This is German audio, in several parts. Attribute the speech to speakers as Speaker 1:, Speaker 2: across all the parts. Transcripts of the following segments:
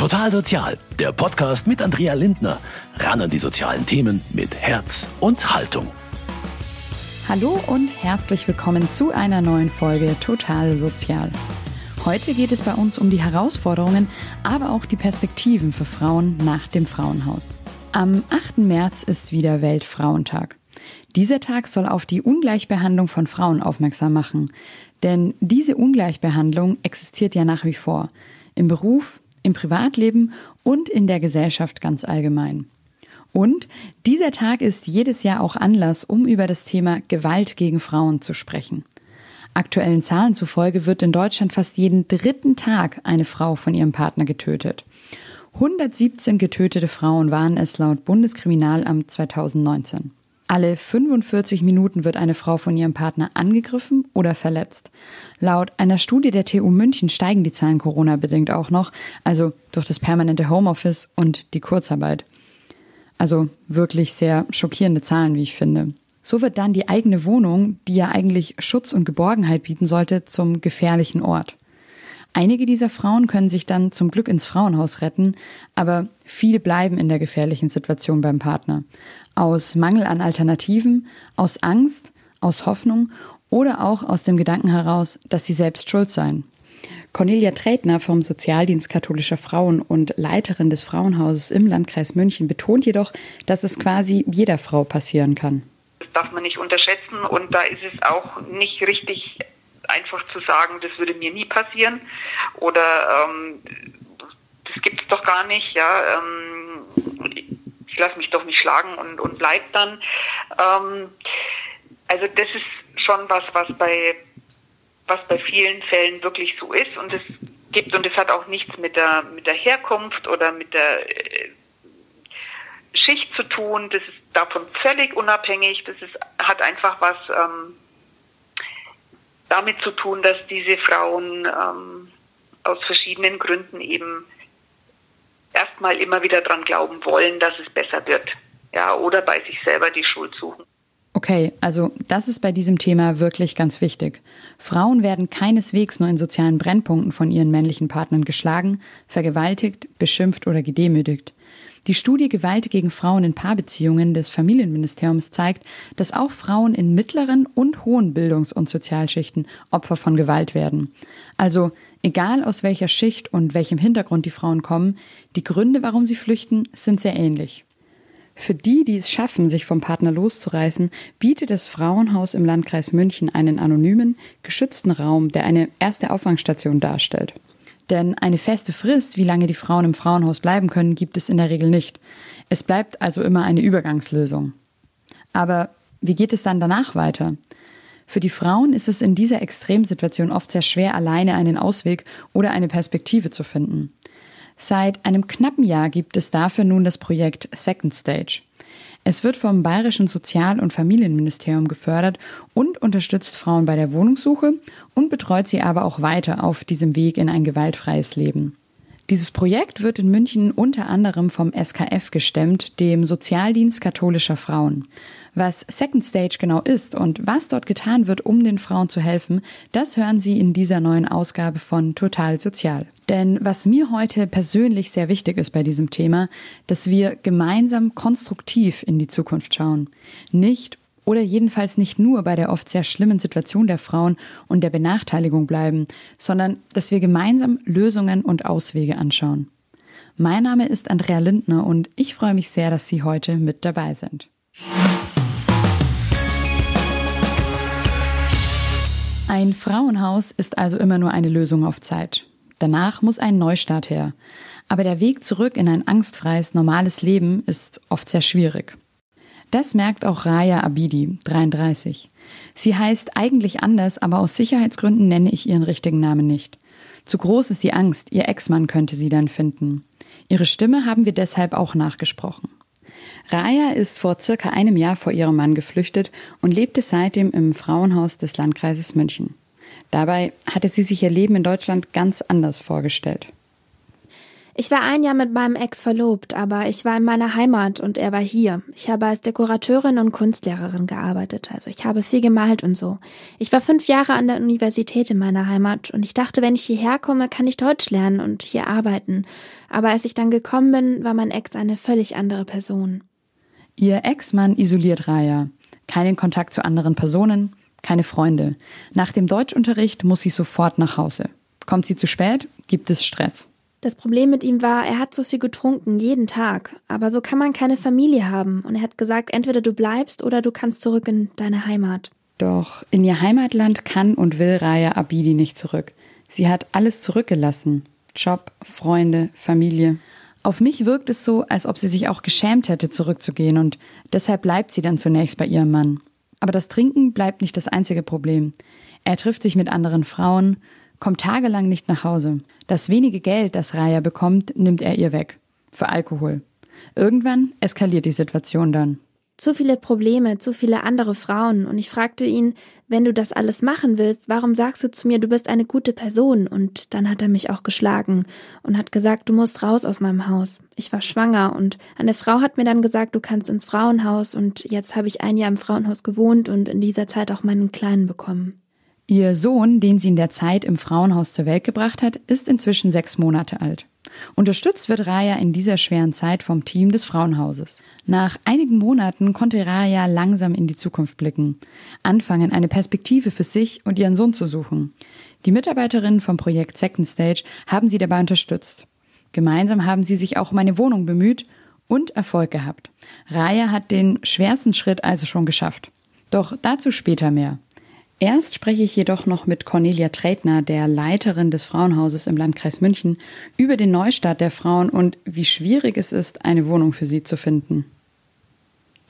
Speaker 1: Total Sozial, der Podcast mit Andrea Lindner. Ran an die sozialen Themen mit Herz und Haltung.
Speaker 2: Hallo und herzlich willkommen zu einer neuen Folge Total Sozial. Heute geht es bei uns um die Herausforderungen, aber auch die Perspektiven für Frauen nach dem Frauenhaus. Am 8. März ist wieder Weltfrauentag. Dieser Tag soll auf die Ungleichbehandlung von Frauen aufmerksam machen. Denn diese Ungleichbehandlung existiert ja nach wie vor. Im Beruf, im Privatleben und in der Gesellschaft ganz allgemein. Und dieser Tag ist jedes Jahr auch Anlass, um über das Thema Gewalt gegen Frauen zu sprechen. Aktuellen Zahlen zufolge wird in Deutschland fast jeden dritten Tag eine Frau von ihrem Partner getötet. 117 getötete Frauen waren es laut Bundeskriminalamt 2019. Alle 45 Minuten wird eine Frau von ihrem Partner angegriffen oder verletzt. Laut einer Studie der TU München steigen die Zahlen Corona-bedingt auch noch, also durch das permanente Homeoffice und die Kurzarbeit. Also wirklich sehr schockierende Zahlen, wie ich finde. So wird dann die eigene Wohnung, die ja eigentlich Schutz und Geborgenheit bieten sollte, zum gefährlichen Ort. Einige dieser Frauen können sich dann zum Glück ins Frauenhaus retten, aber viele bleiben in der gefährlichen Situation beim Partner. Aus Mangel an Alternativen, aus Angst, aus Hoffnung oder auch aus dem Gedanken heraus, dass sie selbst schuld seien. Cornelia Trädner vom Sozialdienst katholischer Frauen und Leiterin des Frauenhauses im Landkreis München betont jedoch, dass es quasi jeder Frau passieren kann.
Speaker 3: Das darf man nicht unterschätzen und da ist es auch nicht richtig einfach zu sagen, das würde mir nie passieren oder ähm, das gibt es doch gar nicht, ja. Ähm, lasse mich doch nicht schlagen und, und bleib dann. Ähm, also das ist schon was, was bei was bei vielen Fällen wirklich so ist und es gibt und es hat auch nichts mit der mit der Herkunft oder mit der äh, Schicht zu tun. Das ist davon völlig unabhängig. Das ist hat einfach was ähm, damit zu tun, dass diese Frauen ähm, aus verschiedenen Gründen eben erstmal immer wieder dran glauben wollen, dass es besser wird. Ja, oder bei sich selber die Schuld suchen.
Speaker 2: Okay, also das ist bei diesem Thema wirklich ganz wichtig. Frauen werden keineswegs nur in sozialen Brennpunkten von ihren männlichen Partnern geschlagen, vergewaltigt, beschimpft oder gedemütigt. Die Studie Gewalt gegen Frauen in Paarbeziehungen des Familienministeriums zeigt, dass auch Frauen in mittleren und hohen Bildungs- und Sozialschichten Opfer von Gewalt werden. Also egal aus welcher Schicht und welchem Hintergrund die Frauen kommen, die Gründe, warum sie flüchten, sind sehr ähnlich. Für die, die es schaffen, sich vom Partner loszureißen, bietet das Frauenhaus im Landkreis München einen anonymen, geschützten Raum, der eine erste Auffangstation darstellt. Denn eine feste Frist, wie lange die Frauen im Frauenhaus bleiben können, gibt es in der Regel nicht. Es bleibt also immer eine Übergangslösung. Aber wie geht es dann danach weiter? Für die Frauen ist es in dieser Extremsituation oft sehr schwer, alleine einen Ausweg oder eine Perspektive zu finden. Seit einem knappen Jahr gibt es dafür nun das Projekt Second Stage. Es wird vom Bayerischen Sozial- und Familienministerium gefördert und unterstützt Frauen bei der Wohnungssuche und betreut sie aber auch weiter auf diesem Weg in ein gewaltfreies Leben. Dieses Projekt wird in München unter anderem vom SKF gestemmt, dem Sozialdienst katholischer Frauen. Was Second Stage genau ist und was dort getan wird, um den Frauen zu helfen, das hören Sie in dieser neuen Ausgabe von Total Sozial. Denn was mir heute persönlich sehr wichtig ist bei diesem Thema, dass wir gemeinsam konstruktiv in die Zukunft schauen. Nicht oder jedenfalls nicht nur bei der oft sehr schlimmen Situation der Frauen und der Benachteiligung bleiben, sondern dass wir gemeinsam Lösungen und Auswege anschauen. Mein Name ist Andrea Lindner und ich freue mich sehr, dass Sie heute mit dabei sind. Ein Frauenhaus ist also immer nur eine Lösung auf Zeit. Danach muss ein Neustart her. Aber der Weg zurück in ein angstfreies, normales Leben ist oft sehr schwierig. Das merkt auch Raya Abidi, 33. Sie heißt eigentlich anders, aber aus Sicherheitsgründen nenne ich ihren richtigen Namen nicht. Zu groß ist die Angst, ihr Ex-Mann könnte sie dann finden. Ihre Stimme haben wir deshalb auch nachgesprochen. Raya ist vor circa einem Jahr vor ihrem Mann geflüchtet und lebte seitdem im Frauenhaus des Landkreises München. Dabei hatte sie sich ihr Leben in Deutschland ganz anders vorgestellt.
Speaker 4: Ich war ein Jahr mit meinem Ex verlobt, aber ich war in meiner Heimat und er war hier. Ich habe als Dekorateurin und Kunstlehrerin gearbeitet, also ich habe viel gemalt und so. Ich war fünf Jahre an der Universität in meiner Heimat und ich dachte, wenn ich hierher komme, kann ich Deutsch lernen und hier arbeiten. Aber als ich dann gekommen bin, war mein Ex eine völlig andere Person.
Speaker 2: Ihr Ex-Mann isoliert Raya. Keinen Kontakt zu anderen Personen, keine Freunde. Nach dem Deutschunterricht muss sie sofort nach Hause. Kommt sie zu spät, gibt es Stress.
Speaker 4: Das Problem mit ihm war, er hat so viel getrunken, jeden Tag. Aber so kann man keine Familie haben. Und er hat gesagt, entweder du bleibst oder du kannst zurück in deine Heimat.
Speaker 2: Doch in ihr Heimatland kann und will Raya Abidi nicht zurück. Sie hat alles zurückgelassen. Job, Freunde, Familie. Auf mich wirkt es so, als ob sie sich auch geschämt hätte, zurückzugehen und deshalb bleibt sie dann zunächst bei ihrem Mann. Aber das Trinken bleibt nicht das einzige Problem. Er trifft sich mit anderen Frauen, kommt tagelang nicht nach Hause. Das wenige Geld, das Raya bekommt, nimmt er ihr weg. Für Alkohol. Irgendwann eskaliert die Situation dann.
Speaker 4: Zu viele Probleme, zu viele andere Frauen. Und ich fragte ihn, wenn du das alles machen willst, warum sagst du zu mir, du bist eine gute Person? Und dann hat er mich auch geschlagen und hat gesagt, du musst raus aus meinem Haus. Ich war schwanger und eine Frau hat mir dann gesagt, du kannst ins Frauenhaus und jetzt habe ich ein Jahr im Frauenhaus gewohnt und in dieser Zeit auch meinen Kleinen bekommen.
Speaker 2: Ihr Sohn, den sie in der Zeit im Frauenhaus zur Welt gebracht hat, ist inzwischen sechs Monate alt. Unterstützt wird Raya in dieser schweren Zeit vom Team des Frauenhauses. Nach einigen Monaten konnte Raya langsam in die Zukunft blicken, anfangen, eine Perspektive für sich und ihren Sohn zu suchen. Die Mitarbeiterinnen vom Projekt Second Stage haben sie dabei unterstützt. Gemeinsam haben sie sich auch um eine Wohnung bemüht und Erfolg gehabt. Raya hat den schwersten Schritt also schon geschafft. Doch dazu später mehr. Erst spreche ich jedoch noch mit Cornelia Tretner, der Leiterin des Frauenhauses im Landkreis München, über den Neustart der Frauen und wie schwierig es ist, eine Wohnung für sie zu finden.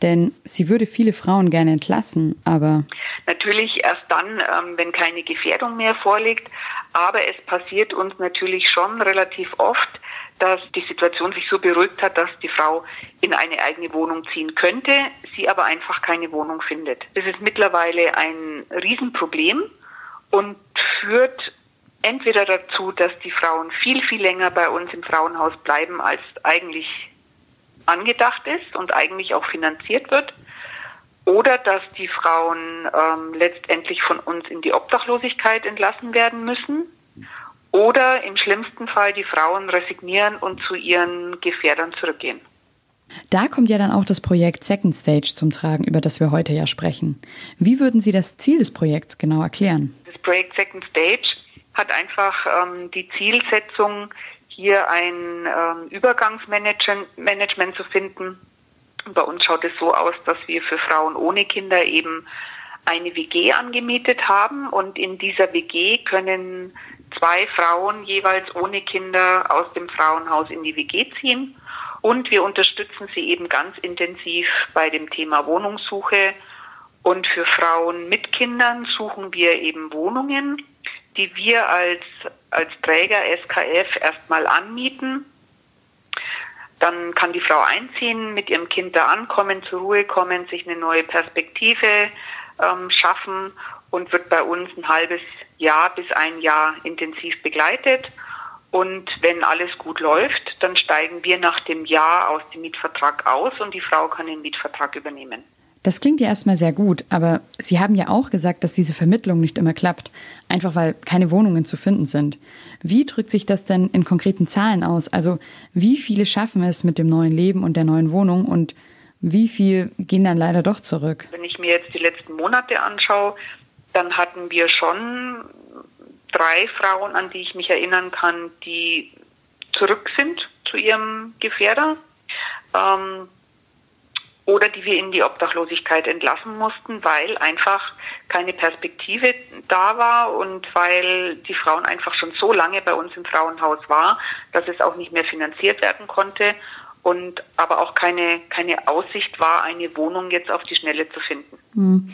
Speaker 2: Denn sie würde viele Frauen gerne entlassen, aber.
Speaker 3: Natürlich erst dann, ähm, wenn keine Gefährdung mehr vorliegt. Aber es passiert uns natürlich schon relativ oft, dass die Situation sich so beruhigt hat, dass die Frau in eine eigene Wohnung ziehen könnte, sie aber einfach keine Wohnung findet. Das ist mittlerweile ein Riesenproblem und führt entweder dazu, dass die Frauen viel, viel länger bei uns im Frauenhaus bleiben, als eigentlich angedacht ist und eigentlich auch finanziert wird, oder dass die Frauen ähm, letztendlich von uns in die Obdachlosigkeit entlassen werden müssen oder im schlimmsten Fall die Frauen resignieren und zu ihren Gefährdern zurückgehen.
Speaker 2: Da kommt ja dann auch das Projekt Second Stage zum Tragen, über das wir heute ja sprechen. Wie würden Sie das Ziel des Projekts genau erklären?
Speaker 3: Das Projekt Second Stage hat einfach ähm, die Zielsetzung, hier ein ähm, Übergangsmanagement zu finden. Bei uns schaut es so aus, dass wir für Frauen ohne Kinder eben eine WG angemietet haben und in dieser WG können zwei Frauen jeweils ohne Kinder aus dem Frauenhaus in die WG ziehen. Und wir unterstützen sie eben ganz intensiv bei dem Thema Wohnungssuche. Und für Frauen mit Kindern suchen wir eben Wohnungen, die wir als, als Träger SKF erstmal anmieten. Dann kann die Frau einziehen, mit ihrem Kind da ankommen, zur Ruhe kommen, sich eine neue Perspektive ähm, schaffen und wird bei uns ein halbes bis ein Jahr intensiv begleitet. Und wenn alles gut läuft, dann steigen wir nach dem Jahr aus dem Mietvertrag aus und die Frau kann den Mietvertrag übernehmen.
Speaker 2: Das klingt ja erstmal sehr gut, aber Sie haben ja auch gesagt, dass diese Vermittlung nicht immer klappt, einfach weil keine Wohnungen zu finden sind. Wie drückt sich das denn in konkreten Zahlen aus? Also wie viele schaffen es mit dem neuen Leben und der neuen Wohnung und wie viel gehen dann leider doch zurück?
Speaker 3: Wenn ich mir jetzt die letzten Monate anschaue, dann hatten wir schon drei Frauen, an die ich mich erinnern kann, die zurück sind zu ihrem Gefährder ähm, oder die wir in die Obdachlosigkeit entlassen mussten, weil einfach keine Perspektive da war und weil die Frauen einfach schon so lange bei uns im Frauenhaus war, dass es auch nicht mehr finanziert werden konnte und aber auch keine, keine Aussicht war, eine Wohnung jetzt auf die Schnelle zu finden. Hm.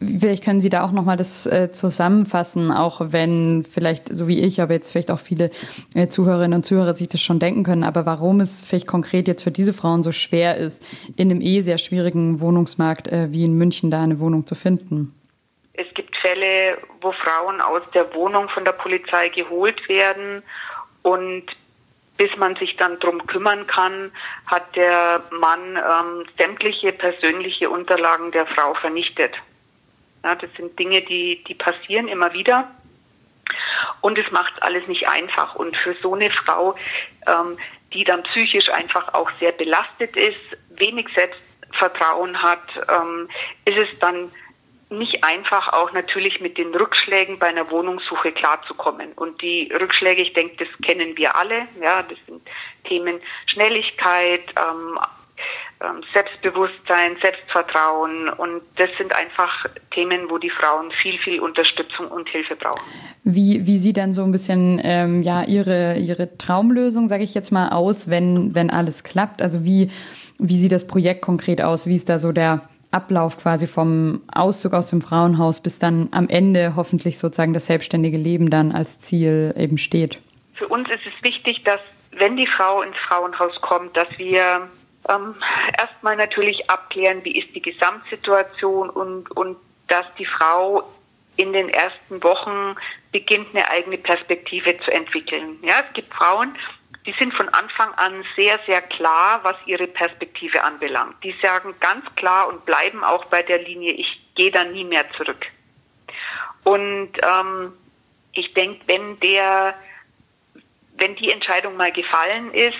Speaker 2: Vielleicht können Sie da auch nochmal das äh, zusammenfassen, auch wenn vielleicht, so wie ich, aber jetzt vielleicht auch viele äh, Zuhörerinnen und Zuhörer sich das schon denken können, aber warum es vielleicht konkret jetzt für diese Frauen so schwer ist, in einem eh sehr schwierigen Wohnungsmarkt äh, wie in München da eine Wohnung zu finden?
Speaker 3: Es gibt Fälle, wo Frauen aus der Wohnung von der Polizei geholt werden und bis man sich dann drum kümmern kann, hat der Mann ähm, sämtliche persönliche Unterlagen der Frau vernichtet. Ja, das sind Dinge, die, die passieren immer wieder. Und es macht alles nicht einfach. Und für so eine Frau, ähm, die dann psychisch einfach auch sehr belastet ist, wenig Selbstvertrauen hat, ähm, ist es dann nicht einfach auch natürlich mit den Rückschlägen bei einer Wohnungssuche klarzukommen. Und die Rückschläge, ich denke, das kennen wir alle. Ja, das sind Themen Schnelligkeit, ähm, ähm, Selbstbewusstsein, Selbstvertrauen. Und das sind einfach Themen, wo die Frauen viel, viel Unterstützung und Hilfe brauchen.
Speaker 2: Wie, wie sieht dann so ein bisschen ähm, ja, ihre, ihre Traumlösung, sage ich jetzt mal, aus, wenn, wenn alles klappt? Also wie, wie sieht das Projekt konkret aus? Wie ist da so der Ablauf quasi vom Auszug aus dem Frauenhaus bis dann am Ende hoffentlich sozusagen das selbstständige Leben dann als Ziel eben steht?
Speaker 3: Für uns ist es wichtig, dass wenn die Frau ins Frauenhaus kommt, dass wir ähm, erstmal natürlich abklären, wie ist die Gesamtsituation und, und dass die Frau in den ersten Wochen beginnt, eine eigene Perspektive zu entwickeln. Ja, es gibt Frauen, die sind von Anfang an sehr, sehr klar, was ihre Perspektive anbelangt. Die sagen ganz klar und bleiben auch bei der Linie, ich gehe da nie mehr zurück. Und ähm, ich denke, wenn der, wenn die Entscheidung mal gefallen ist,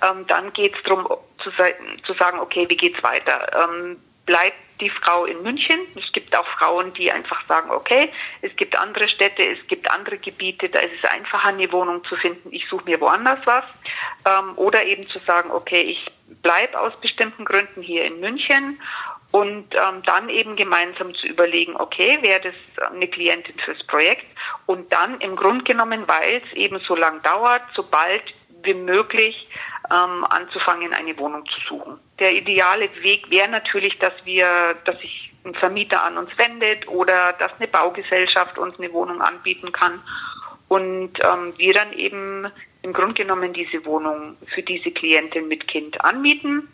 Speaker 3: ähm, dann geht es darum zu, zu, sagen, okay, wie geht's weiter? Ähm, bleibt die Frau in München. Es gibt auch Frauen, die einfach sagen, okay, es gibt andere Städte, es gibt andere Gebiete, da ist es einfacher, eine Wohnung zu finden, ich suche mir woanders was. Ähm, oder eben zu sagen, okay, ich bleibe aus bestimmten Gründen hier in München und ähm, dann eben gemeinsam zu überlegen, okay, wäre das eine Klientin fürs Projekt und dann im Grunde genommen, weil es eben so lang dauert, sobald wie möglich ähm, anzufangen, eine Wohnung zu suchen. Der ideale Weg wäre natürlich, dass wir, dass sich ein Vermieter an uns wendet oder dass eine Baugesellschaft uns eine Wohnung anbieten kann und ähm, wir dann eben im Grunde genommen diese Wohnung für diese Klientin mit Kind anmieten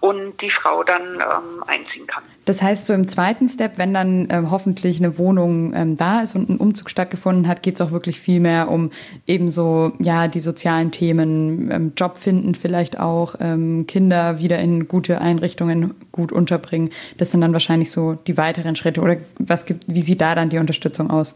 Speaker 3: und die Frau dann ähm, einziehen kann.
Speaker 2: Das heißt, so im zweiten Step, wenn dann ähm, hoffentlich eine Wohnung ähm, da ist und ein Umzug stattgefunden hat, geht es auch wirklich viel mehr um eben so, ja, die sozialen Themen, ähm, Job finden vielleicht auch, ähm, Kinder wieder in gute Einrichtungen gut unterbringen. Das sind dann wahrscheinlich so die weiteren Schritte. Oder was gibt, wie sieht da dann die Unterstützung aus?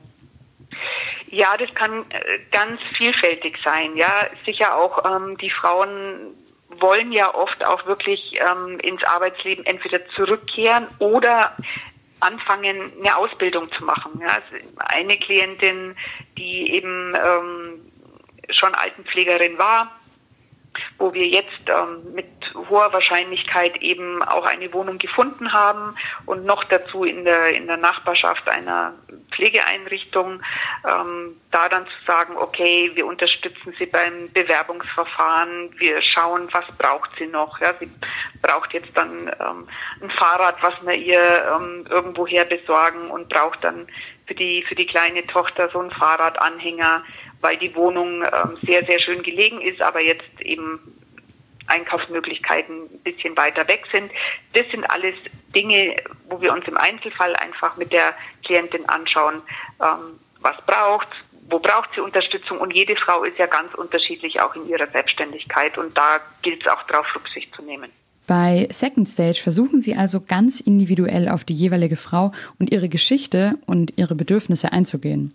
Speaker 3: Ja, das kann äh, ganz vielfältig sein. Ja, sicher auch ähm, die Frauen wollen ja oft auch wirklich ähm, ins Arbeitsleben entweder zurückkehren oder anfangen, eine Ausbildung zu machen. Ja, also eine Klientin, die eben ähm, schon Altenpflegerin war, wo wir jetzt ähm, mit hoher Wahrscheinlichkeit eben auch eine Wohnung gefunden haben und noch dazu in der, in der Nachbarschaft einer Pflegeeinrichtung, ähm, da dann zu sagen, okay, wir unterstützen sie beim Bewerbungsverfahren, wir schauen, was braucht sie noch. Ja, sie braucht jetzt dann ähm, ein Fahrrad, was wir ihr ähm, irgendwoher besorgen und braucht dann für die, für die kleine Tochter so einen Fahrradanhänger, weil die Wohnung ähm, sehr, sehr schön gelegen ist, aber jetzt eben Einkaufsmöglichkeiten ein bisschen weiter weg sind. Das sind alles Dinge, wo wir uns im Einzelfall einfach mit der Klientin anschauen, ähm, was braucht, wo braucht sie Unterstützung und jede Frau ist ja ganz unterschiedlich auch in ihrer Selbstständigkeit und da gilt es auch darauf Rücksicht zu nehmen.
Speaker 2: Bei Second Stage versuchen Sie also ganz individuell auf die jeweilige Frau und ihre Geschichte und ihre Bedürfnisse einzugehen.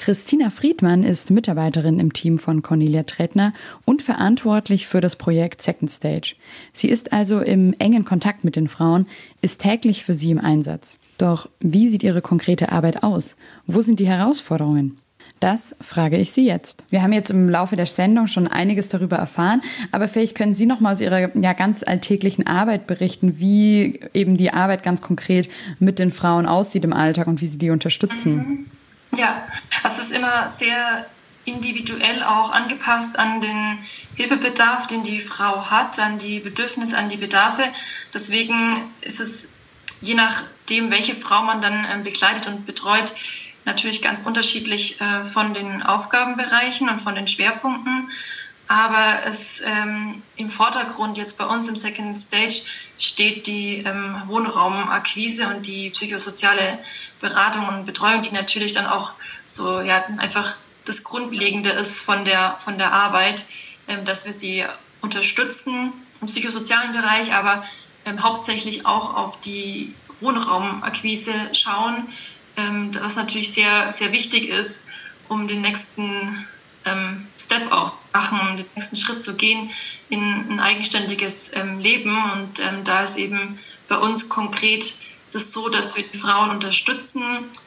Speaker 2: Christina Friedmann ist Mitarbeiterin im Team von Cornelia Tretner und verantwortlich für das Projekt Second Stage. Sie ist also im engen Kontakt mit den Frauen, ist täglich für sie im Einsatz. Doch wie sieht ihre konkrete Arbeit aus? Wo sind die Herausforderungen? Das frage ich Sie jetzt. Wir haben jetzt im Laufe der Sendung schon einiges darüber erfahren, aber vielleicht können Sie noch mal aus Ihrer ja, ganz alltäglichen Arbeit berichten, wie eben die Arbeit ganz konkret mit den Frauen aussieht im Alltag und wie Sie die unterstützen.
Speaker 5: Ja, also es ist immer sehr individuell auch angepasst an den Hilfebedarf, den die Frau hat, an die Bedürfnisse, an die Bedarfe. Deswegen ist es je nachdem, welche Frau man dann ähm, begleitet und betreut, natürlich ganz unterschiedlich äh, von den Aufgabenbereichen und von den Schwerpunkten. Aber es ähm, im Vordergrund jetzt bei uns im Second Stage steht die ähm, Wohnraumakquise und die psychosoziale Beratung und Betreuung, die natürlich dann auch so ja einfach das Grundlegende ist von der, von der Arbeit, ähm, dass wir sie unterstützen im psychosozialen Bereich, aber ähm, hauptsächlich auch auf die Wohnraumakquise schauen, ähm, was natürlich sehr, sehr wichtig ist, um den nächsten ähm, Step auch machen, um den nächsten Schritt zu gehen in ein eigenständiges ähm, Leben. Und ähm, da ist eben bei uns konkret das so, dass wir die Frauen unterstützen,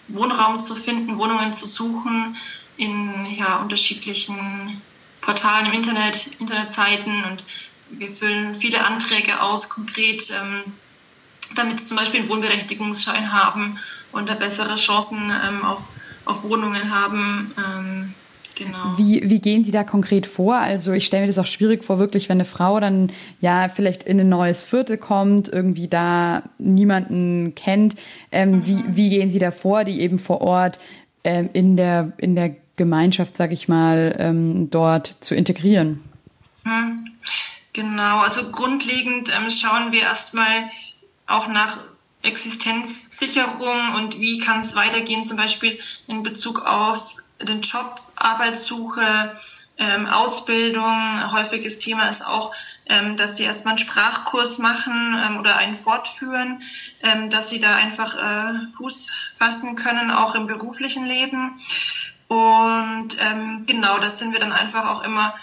Speaker 5: Wohnraum zu finden, Wohnungen zu suchen in ja, unterschiedlichen Portalen im Internet, Internetseiten und wir füllen viele Anträge aus, konkret, ähm, damit sie zum Beispiel einen Wohnberechtigungsschein haben und da bessere Chancen ähm, auf, auf Wohnungen haben. Ähm,
Speaker 2: Genau. Wie, wie gehen Sie da konkret vor? Also ich stelle mir das auch schwierig vor, wirklich, wenn eine Frau dann ja vielleicht in ein neues Viertel kommt, irgendwie da niemanden kennt. Ähm, mhm. wie, wie gehen Sie da vor, die eben vor Ort ähm, in, der, in der Gemeinschaft, sag ich mal, ähm, dort zu integrieren?
Speaker 5: Mhm. Genau, also grundlegend ähm, schauen wir erstmal auch nach Existenzsicherung und wie kann es weitergehen, zum Beispiel in Bezug auf den Job, Arbeitssuche, ähm, Ausbildung. Häufiges Thema ist auch, ähm, dass sie erstmal einen Sprachkurs machen ähm, oder einen fortführen, ähm, dass sie da einfach äh, Fuß fassen können, auch im beruflichen Leben. Und ähm, genau, das sind wir dann einfach auch immer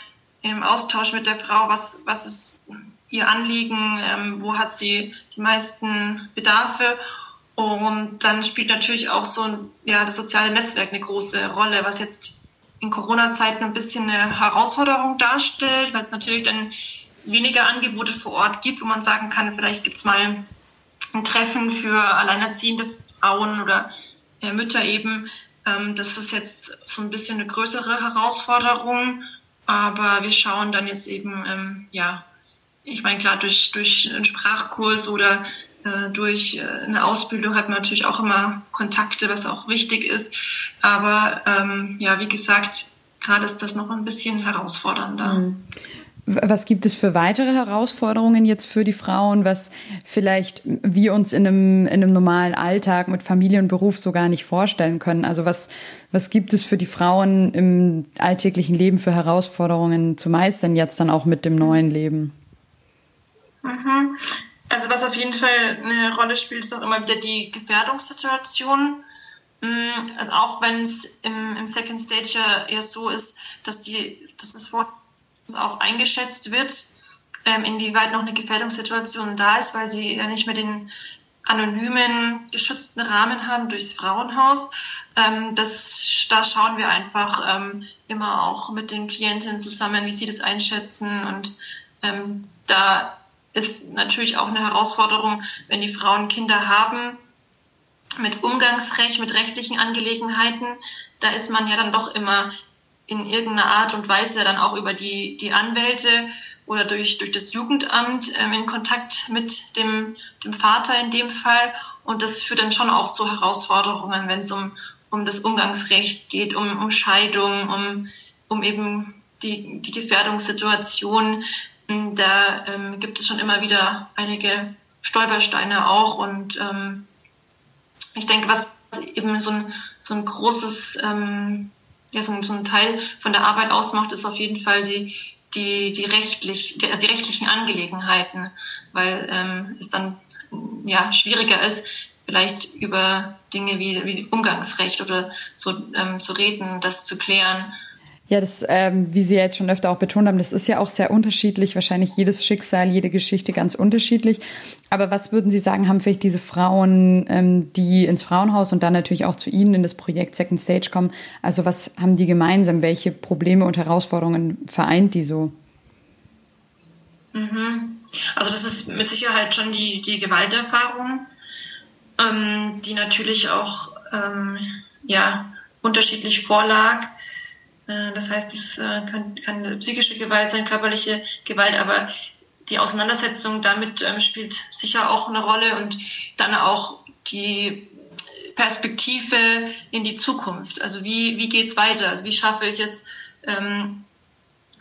Speaker 5: im Austausch mit der Frau, was, was ist ihr Anliegen, ähm, wo hat sie die meisten Bedarfe. Und dann spielt natürlich auch so ja, das soziale Netzwerk eine große Rolle, was jetzt in Corona-Zeiten ein bisschen eine Herausforderung darstellt, weil es natürlich dann weniger Angebote vor Ort gibt, wo man sagen kann, vielleicht gibt es mal ein Treffen für alleinerziehende Frauen oder äh, Mütter eben. Ähm, das ist jetzt so ein bisschen eine größere Herausforderung. Aber wir schauen dann jetzt eben, ähm, ja, ich meine, klar, durch, durch einen Sprachkurs oder durch äh, eine Ausbildung hat man natürlich auch immer Kontakte, was auch wichtig ist. Aber ähm, ja, wie gesagt, gerade ist das noch ein bisschen herausfordernder. Mhm.
Speaker 2: Was gibt es für weitere Herausforderungen jetzt für die Frauen, was vielleicht wir uns in einem, in einem normalen Alltag mit Familie und Beruf so gar nicht vorstellen können? Also was, was gibt es für die Frauen im alltäglichen Leben für Herausforderungen zu meistern, jetzt dann auch mit dem neuen Leben?
Speaker 5: Mhm. Also was auf jeden Fall eine Rolle spielt, ist auch immer wieder die Gefährdungssituation. Mm, also auch wenn es im, im Second Stage ja eher so ist, dass, die, dass das Wort auch eingeschätzt wird, ähm, inwieweit noch eine Gefährdungssituation da ist, weil sie ja nicht mehr den anonymen, geschützten Rahmen haben durchs Frauenhaus. Ähm, das, da schauen wir einfach ähm, immer auch mit den Klientinnen zusammen, wie sie das einschätzen. Und ähm, da ist natürlich auch eine Herausforderung, wenn die Frauen Kinder haben, mit Umgangsrecht, mit rechtlichen Angelegenheiten. Da ist man ja dann doch immer in irgendeiner Art und Weise dann auch über die, die Anwälte oder durch, durch das Jugendamt ähm, in Kontakt mit dem, dem Vater in dem Fall. Und das führt dann schon auch zu Herausforderungen, wenn es um, um das Umgangsrecht geht, um, um Scheidung, um, um eben die, die Gefährdungssituation. Da ähm, gibt es schon immer wieder einige Stolpersteine auch. Und ähm, ich denke, was eben so ein, so ein großes ähm, ja, so, so ein Teil von der Arbeit ausmacht, ist auf jeden Fall die, die, die, rechtlich, die, also die rechtlichen Angelegenheiten, weil ähm, es dann ja, schwieriger ist, vielleicht über Dinge wie, wie Umgangsrecht oder so ähm, zu reden, das zu klären.
Speaker 2: Ja, das, ähm, wie Sie jetzt schon öfter auch betont haben, das ist ja auch sehr unterschiedlich. Wahrscheinlich jedes Schicksal, jede Geschichte ganz unterschiedlich. Aber was würden Sie sagen, haben vielleicht diese Frauen, ähm, die ins Frauenhaus und dann natürlich auch zu Ihnen in das Projekt Second Stage kommen, also was haben die gemeinsam? Welche Probleme und Herausforderungen vereint die so?
Speaker 5: Mhm. Also das ist mit Sicherheit schon die, die Gewalterfahrung, ähm, die natürlich auch ähm, ja, unterschiedlich vorlag. Äh, das heißt, es äh, kann, kann psychische Gewalt sein, körperliche Gewalt, aber die Auseinandersetzung damit ähm, spielt sicher auch eine Rolle und dann auch die Perspektive in die Zukunft. Also wie, wie geht es weiter? Also wie schaffe ich es, ähm,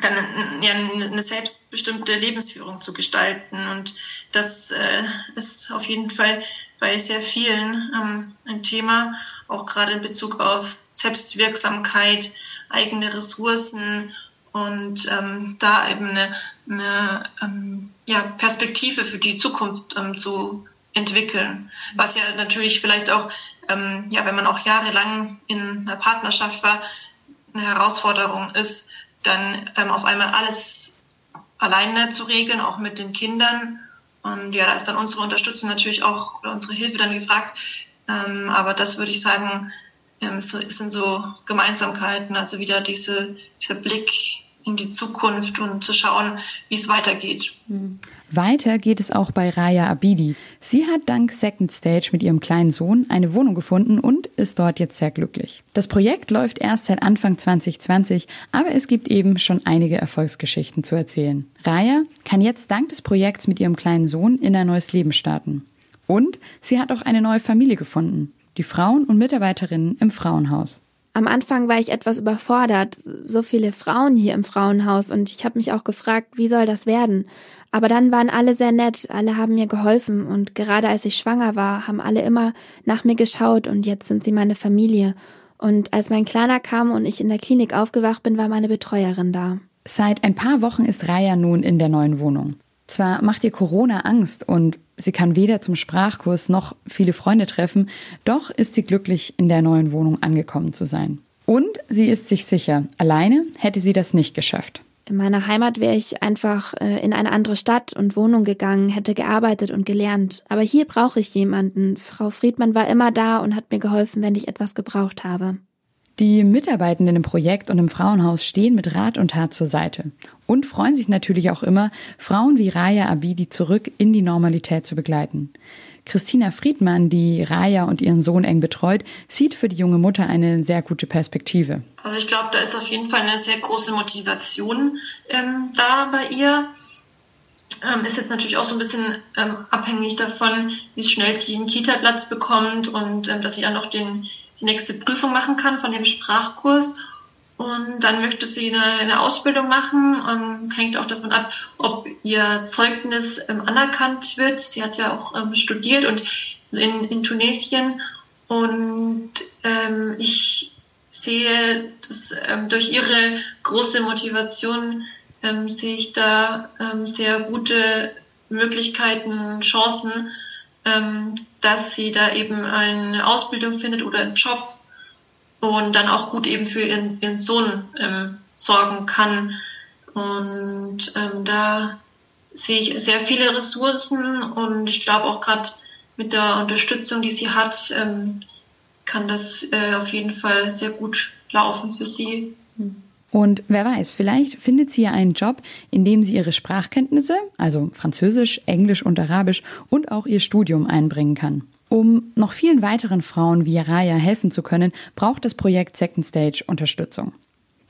Speaker 5: dann ja, eine selbstbestimmte Lebensführung zu gestalten. Und das äh, ist auf jeden Fall bei sehr vielen ähm, ein Thema, auch gerade in Bezug auf Selbstwirksamkeit, eigene Ressourcen und ähm, da eben eine, eine ähm, ja, Perspektive für die Zukunft ähm, zu entwickeln. Was ja natürlich vielleicht auch, ähm, ja, wenn man auch jahrelang in einer Partnerschaft war, eine Herausforderung ist, dann ähm, auf einmal alles alleine zu regeln, auch mit den Kindern. Und ja, da ist dann unsere Unterstützung natürlich auch oder unsere Hilfe dann gefragt. Ähm, aber das würde ich sagen, ähm, es sind so Gemeinsamkeiten, also wieder diese, dieser Blick in die Zukunft und zu schauen, wie es weitergeht.
Speaker 2: Mhm. Weiter geht es auch bei Raya Abidi. Sie hat dank Second Stage mit ihrem kleinen Sohn eine Wohnung gefunden und ist dort jetzt sehr glücklich. Das Projekt läuft erst seit Anfang 2020, aber es gibt eben schon einige Erfolgsgeschichten zu erzählen. Raya kann jetzt dank des Projekts mit ihrem kleinen Sohn in ein neues Leben starten. Und sie hat auch eine neue Familie gefunden. Die Frauen und Mitarbeiterinnen im Frauenhaus.
Speaker 4: Am Anfang war ich etwas überfordert, so viele Frauen hier im Frauenhaus und ich habe mich auch gefragt, wie soll das werden? Aber dann waren alle sehr nett, alle haben mir geholfen und gerade als ich schwanger war, haben alle immer nach mir geschaut und jetzt sind sie meine Familie. Und als mein Kleiner kam und ich in der Klinik aufgewacht bin, war meine Betreuerin da.
Speaker 2: Seit ein paar Wochen ist Raya nun in der neuen Wohnung. Zwar macht ihr Corona Angst und sie kann weder zum Sprachkurs noch viele Freunde treffen, doch ist sie glücklich, in der neuen Wohnung angekommen zu sein. Und sie ist sich sicher, alleine hätte sie das nicht geschafft.
Speaker 4: In meiner Heimat wäre ich einfach äh, in eine andere Stadt und Wohnung gegangen, hätte gearbeitet und gelernt. Aber hier brauche ich jemanden. Frau Friedmann war immer da und hat mir geholfen, wenn ich etwas gebraucht habe.
Speaker 2: Die Mitarbeitenden im Projekt und im Frauenhaus stehen mit Rat und Tat zur Seite und freuen sich natürlich auch immer, Frauen wie Raya Abidi zurück in die Normalität zu begleiten. Christina Friedmann, die Raya und ihren Sohn eng betreut, sieht für die junge Mutter eine sehr gute Perspektive.
Speaker 5: Also ich glaube, da ist auf jeden Fall eine sehr große Motivation ähm, da bei ihr. Ähm, ist jetzt natürlich auch so ein bisschen ähm, abhängig davon, wie schnell sie einen Kita-Platz bekommt und ähm, dass sie dann noch den, die nächste Prüfung machen kann von dem Sprachkurs. Und dann möchte sie eine, eine Ausbildung machen, ähm, hängt auch davon ab, ob ihr Zeugnis ähm, anerkannt wird. Sie hat ja auch ähm, studiert und in, in Tunesien. Und ähm, ich sehe, dass ähm, durch ihre große Motivation ähm, sehe ich da sehr gute Möglichkeiten, Chancen, dass sie da eben eine Ausbildung findet oder einen Job und dann auch gut eben für ihren, ihren Sohn ähm, sorgen kann. Und ähm, da sehe ich sehr viele Ressourcen und ich glaube auch gerade mit der Unterstützung, die sie hat, ähm, kann das äh, auf jeden Fall sehr gut laufen für sie.
Speaker 2: Und wer weiß, vielleicht findet sie ja einen Job, in dem sie ihre Sprachkenntnisse, also Französisch, Englisch und Arabisch und auch ihr Studium einbringen kann. Um noch vielen weiteren Frauen wie Raya helfen zu können, braucht das Projekt Second Stage Unterstützung.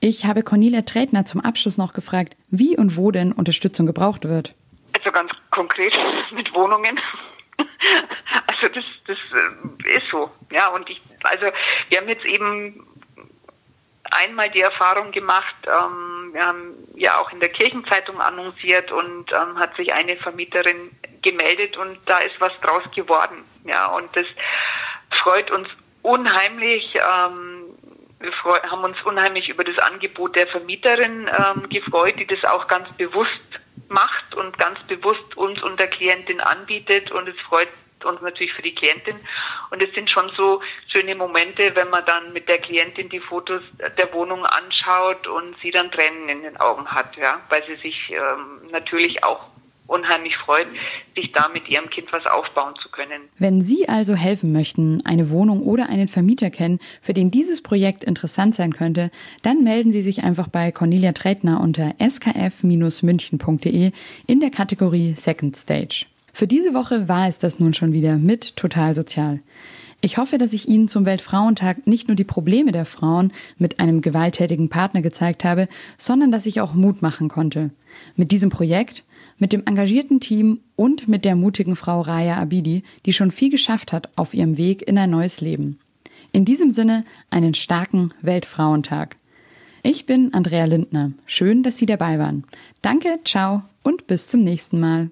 Speaker 2: Ich habe Cornelia Tretner zum Abschluss noch gefragt, wie und wo denn Unterstützung gebraucht wird.
Speaker 3: Also ganz konkret mit Wohnungen. Also das, das äh, ist so. Ja, und ich, also wir haben jetzt eben einmal die Erfahrung gemacht, ähm, wir haben ja auch in der Kirchenzeitung annonciert und ähm, hat sich eine Vermieterin gemeldet und da ist was draus geworden. Ja, und das freut uns unheimlich. Ähm, wir haben uns unheimlich über das Angebot der Vermieterin ähm, gefreut, die das auch ganz bewusst macht und ganz bewusst uns und der Klientin anbietet. Und es freut uns natürlich für die Klientin. Und es sind schon so schöne Momente, wenn man dann mit der Klientin die Fotos der Wohnung anschaut und sie dann Tränen in den Augen hat, ja, weil sie sich ähm, natürlich auch unheimlich freut, sich da mit ihrem Kind was aufbauen zu können.
Speaker 2: Wenn Sie also helfen möchten, eine Wohnung oder einen Vermieter kennen, für den dieses Projekt interessant sein könnte, dann melden Sie sich einfach bei Cornelia Tretner unter skf-münchen.de in der Kategorie Second Stage. Für diese Woche war es das nun schon wieder mit Total Sozial. Ich hoffe, dass ich Ihnen zum Weltfrauentag nicht nur die Probleme der Frauen mit einem gewalttätigen Partner gezeigt habe, sondern dass ich auch Mut machen konnte. Mit diesem Projekt mit dem engagierten Team und mit der mutigen Frau Raya Abidi, die schon viel geschafft hat auf ihrem Weg in ein neues Leben. In diesem Sinne einen starken Weltfrauentag. Ich bin Andrea Lindner. Schön, dass Sie dabei waren. Danke, ciao und bis zum nächsten Mal.